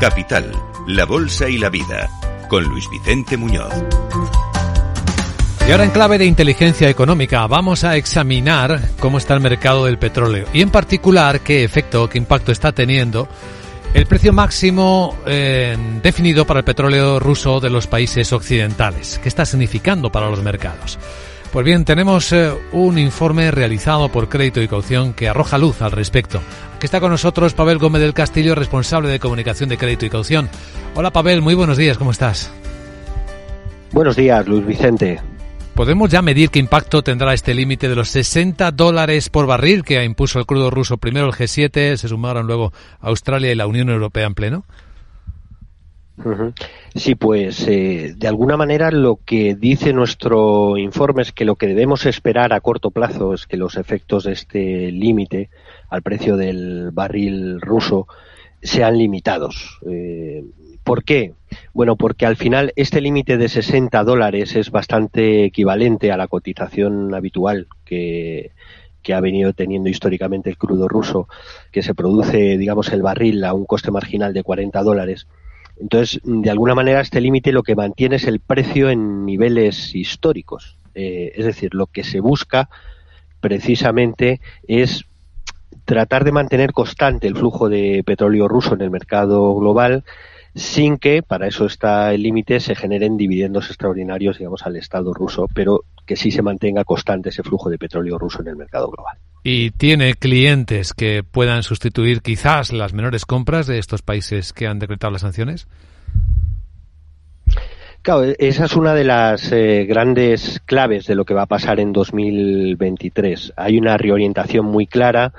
Capital, la Bolsa y la Vida, con Luis Vicente Muñoz. Y ahora en clave de inteligencia económica vamos a examinar cómo está el mercado del petróleo y en particular qué efecto, qué impacto está teniendo el precio máximo eh, definido para el petróleo ruso de los países occidentales. ¿Qué está significando para los mercados? Pues bien, tenemos eh, un informe realizado por Crédito y Caución que arroja luz al respecto. Aquí está con nosotros Pavel Gómez del Castillo, responsable de comunicación de Crédito y Caución. Hola Pavel, muy buenos días, ¿cómo estás? Buenos días, Luis Vicente. ¿Podemos ya medir qué impacto tendrá este límite de los 60 dólares por barril que impuso el crudo ruso? Primero el G7, se sumaron luego Australia y la Unión Europea en pleno. Sí, pues eh, de alguna manera lo que dice nuestro informe es que lo que debemos esperar a corto plazo es que los efectos de este límite al precio del barril ruso sean limitados. Eh, ¿Por qué? Bueno, porque al final este límite de 60 dólares es bastante equivalente a la cotización habitual que, ha venido teniendo históricamente el crudo ruso, que se produce, digamos, el barril a un coste marginal de 40 dólares. Entonces, de alguna manera, este límite lo que mantiene es el precio en niveles históricos. Eh, es decir, lo que se busca precisamente es tratar de mantener constante el flujo de petróleo ruso en el mercado global sin que, para eso está el límite, se generen dividendos extraordinarios, digamos, al Estado ruso, pero que sí se mantenga constante ese flujo de petróleo ruso en el mercado global. ¿Y tiene clientes que puedan sustituir quizás las menores compras de estos países que han decretado las sanciones? Claro, esa es una de las eh, grandes claves de lo que va a pasar en 2023. Hay una reorientación muy clara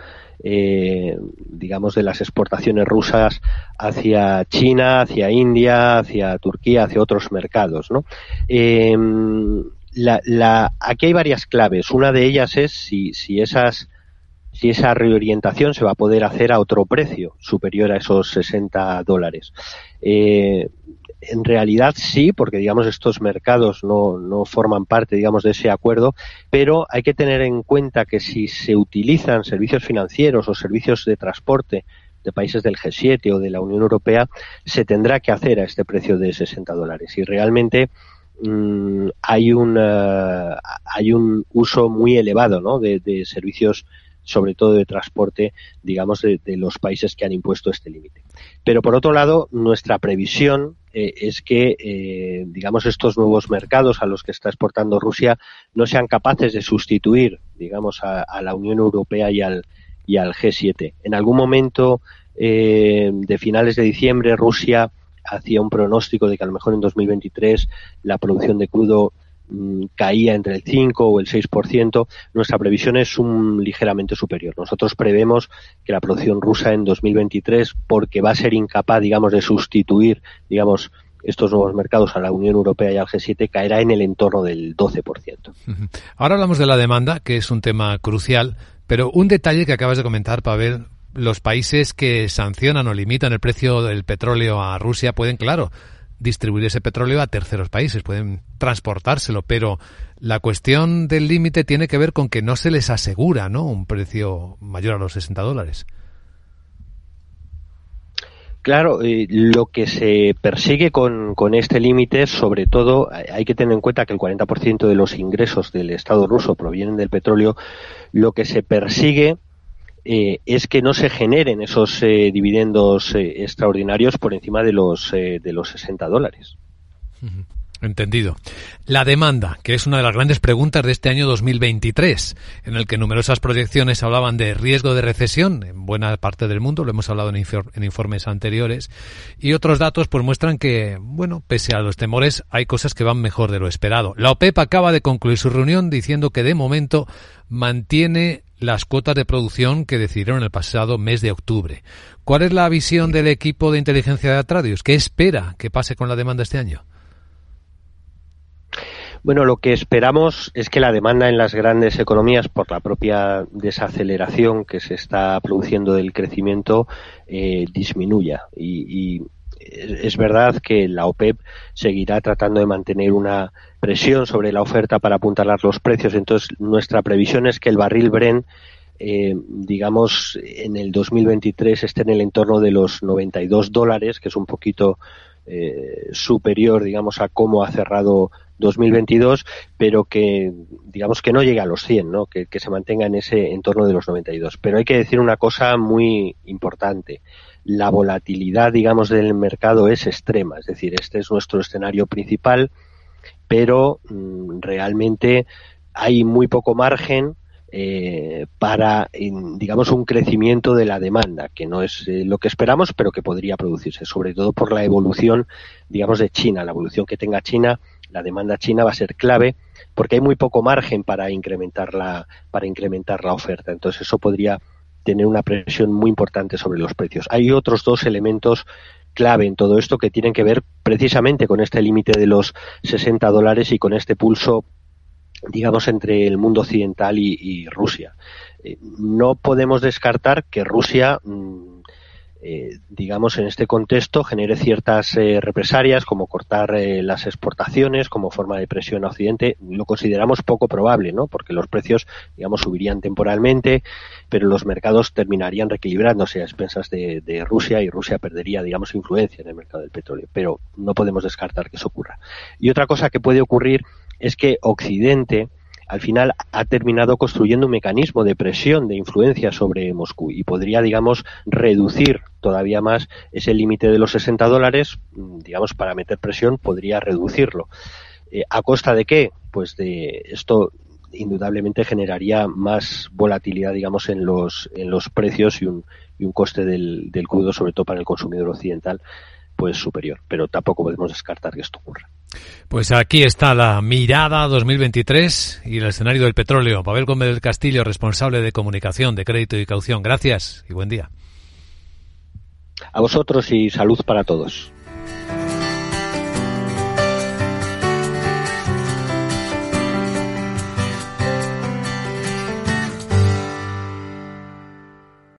eh, digamos, de las exportaciones rusas hacia China, hacia India, hacia Turquía, hacia otros mercados. Em, aquí hay varias claves. Una de ellas es si esas si esa reorientación se va a poder hacer a otro precio superior a esos 60 dólares. Eh, en realidad sí, porque digamos estos mercados no, no forman parte, digamos, de ese acuerdo, pero hay que tener en cuenta que si se utilizan servicios financieros o servicios de transporte de países del G7 o de la Unión Europea, se tendrá que hacer a este precio de 60 dólares. Y realmente mm, hay, un, eh, hay un uso muy elevado de, de servicios sobre todo de transporte, digamos, de, los países que han impuesto este límite. Pero por otro lado, nuestra previsión eh, es que, eh, digamos, estos nuevos mercados a los que está exportando Rusia no sean capaces de sustituir, digamos, a, la Unión Europea y al, y al G7. En algún momento eh, de finales de diciembre, Rusia hacía un pronóstico de que a lo mejor en 2023 la producción de crudo Mm, caía entre el 5 o el 6%, nuestra previsión es un ligeramente superior. Nosotros prevemos que la producción rusa en 2023, porque va a ser incapaz, digamos, de sustituir, digamos, estos nuevos mercados a la Unión Europea y al G7 caerá en el entorno del 12%. Ahora hablamos de la demanda, que es un tema crucial, pero un detalle que acabas de comentar, Pavel, los países que sancionan o limitan el precio del petróleo a Rusia pueden, claro, distribuir ese petróleo a terceros países, pueden transportárselo, pero la cuestión del límite tiene que ver con que no se les asegura ¿no? un precio mayor a los 60 dólares. Claro, eh, lo que se persigue con, con este límite, sobre todo, hay que tener en cuenta que el 40% de los ingresos del Estado ruso provienen del petróleo. Lo que se persigue eh, es que no se generen esos eh, dividendos eh, extraordinarios por encima de los, de los 60 dólares. Entendido. La demanda, que es una de las grandes preguntas de este año 2023, en el que numerosas proyecciones hablaban de riesgo de recesión en buena parte del mundo, lo hemos hablado en, en, informes anteriores, y otros datos pues muestran que, bueno, pese a los temores, hay cosas que van mejor de lo esperado. La OPEP acaba de concluir su reunión diciendo que de momento mantiene las cuotas de producción que decidieron el pasado mes de octubre. ¿Cuál es la visión del equipo de inteligencia de Atradius? ¿Qué espera que pase con la demanda este año? Bueno, lo que esperamos es que la demanda en las grandes economías, por la propia desaceleración que se está produciendo del crecimiento, eh, disminuya. Y, es verdad que la OPEP seguirá tratando de mantener una presión sobre la oferta para apuntalar los precios. Entonces, nuestra previsión es que el barril Bren eh, digamos, en el 2023 esté en el entorno de los 92 dólares, que es un poquito eh, superior, digamos, a cómo ha cerrado 2022, pero que, digamos, que no llegue a los 100, ¿no? Que, se mantenga en ese entorno de los 92. Pero hay que decir una cosa muy importante. La volatilidad, digamos, del mercado es extrema. Es decir, este es nuestro escenario principal, pero mm, realmente hay muy poco margen eh, para, digamos, un crecimiento de la demanda, que no es eh, lo que esperamos, pero que podría producirse, sobre todo por la evolución, digamos, de China. La evolución que tenga China, la demanda china va a ser clave, porque hay muy poco margen para incrementar la, para incrementar la oferta. Entonces, eso podría tener una presión muy importante sobre los precios. Hay otros dos elementos clave en todo esto que tienen que ver precisamente con este límite de los 60 dólares y con este pulso digamos, entre el mundo occidental y, Rusia. Eh, no podemos descartar que Rusia, mm, eh, digamos, en este contexto genere ciertas eh, represalias, como cortar las exportaciones como forma de presión a Occidente. Lo consideramos poco probable, ¿no? Porque los precios, digamos, subirían temporalmente, pero los mercados terminarían reequilibrándose a expensas de, de Rusia y Rusia perdería, digamos, influencia en el mercado del petróleo. Pero no podemos descartar que eso ocurra. Y otra cosa que puede ocurrir es que Occidente al final ha terminado construyendo un mecanismo de presión, de influencia sobre Moscú y podría, digamos, reducir todavía más ese límite de los 60 dólares, digamos, para meter presión, podría reducirlo. Eh, ¿A costa de qué? Pues de esto indudablemente generaría más volatilidad, digamos, en los, en los precios y un, y un coste del, del crudo, sobre todo para el consumidor occidental, pues superior. Pero tampoco podemos descartar que esto ocurra. Pues aquí está la mirada 2023 y el escenario del petróleo. Pavel Gómez del Castillo, responsable de comunicación, de crédito y caución. Gracias y buen día. A vosotros y salud para todos.